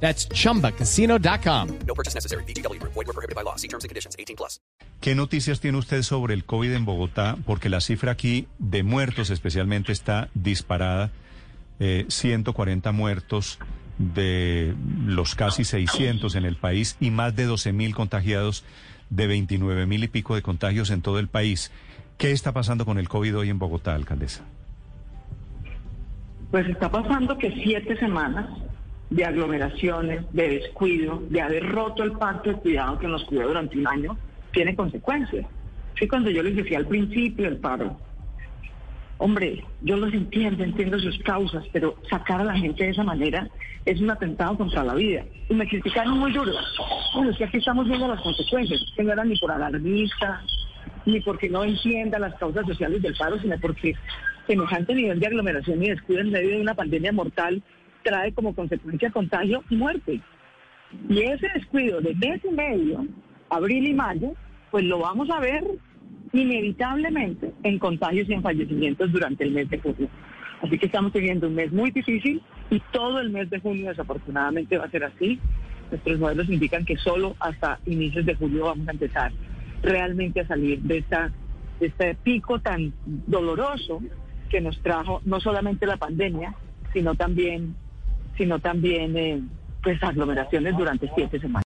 That's chumbacasino.com. No purchase necessary. BGW. Void were prohibited by law. See terms and conditions. 18 plus. ¿Qué noticias tiene usted sobre el COVID en Bogotá? Porque la cifra aquí de muertos especialmente está disparada. Eh, 140 muertos de los casi 600 en el país y más de 12 mil contagiados de 29 mil y pico de contagios en todo el país. ¿Qué está pasando con el COVID hoy en Bogotá, alcaldesa? Pues está pasando que siete semanas de aglomeraciones, de descuido, de haber roto el pacto de cuidado que nos cuidó durante un año, tiene consecuencias. Sí, cuando yo les decía al principio del paro, hombre, yo los entiendo, entiendo sus causas, pero sacar a la gente de esa manera es un atentado contra la vida. Y me criticaron muy duro. Bueno, es que aquí estamos viendo las consecuencias, que no era ni por alarmista, ni porque no entienda las causas sociales del paro, sino porque semejante nivel de aglomeración y descuido en medio de una pandemia mortal trae como consecuencia contagio y muerte. Y ese descuido de mes y medio, abril y mayo, pues lo vamos a ver inevitablemente en contagios y en fallecimientos durante el mes de junio. Así que estamos teniendo un mes muy difícil y todo el mes de junio desafortunadamente va a ser así. Nuestros modelos indican que solo hasta inicios de julio vamos a empezar realmente a salir de, esta, de este pico tan doloroso que nos trajo no solamente la pandemia, sino también sino también eh, pues aglomeraciones durante siete semanas.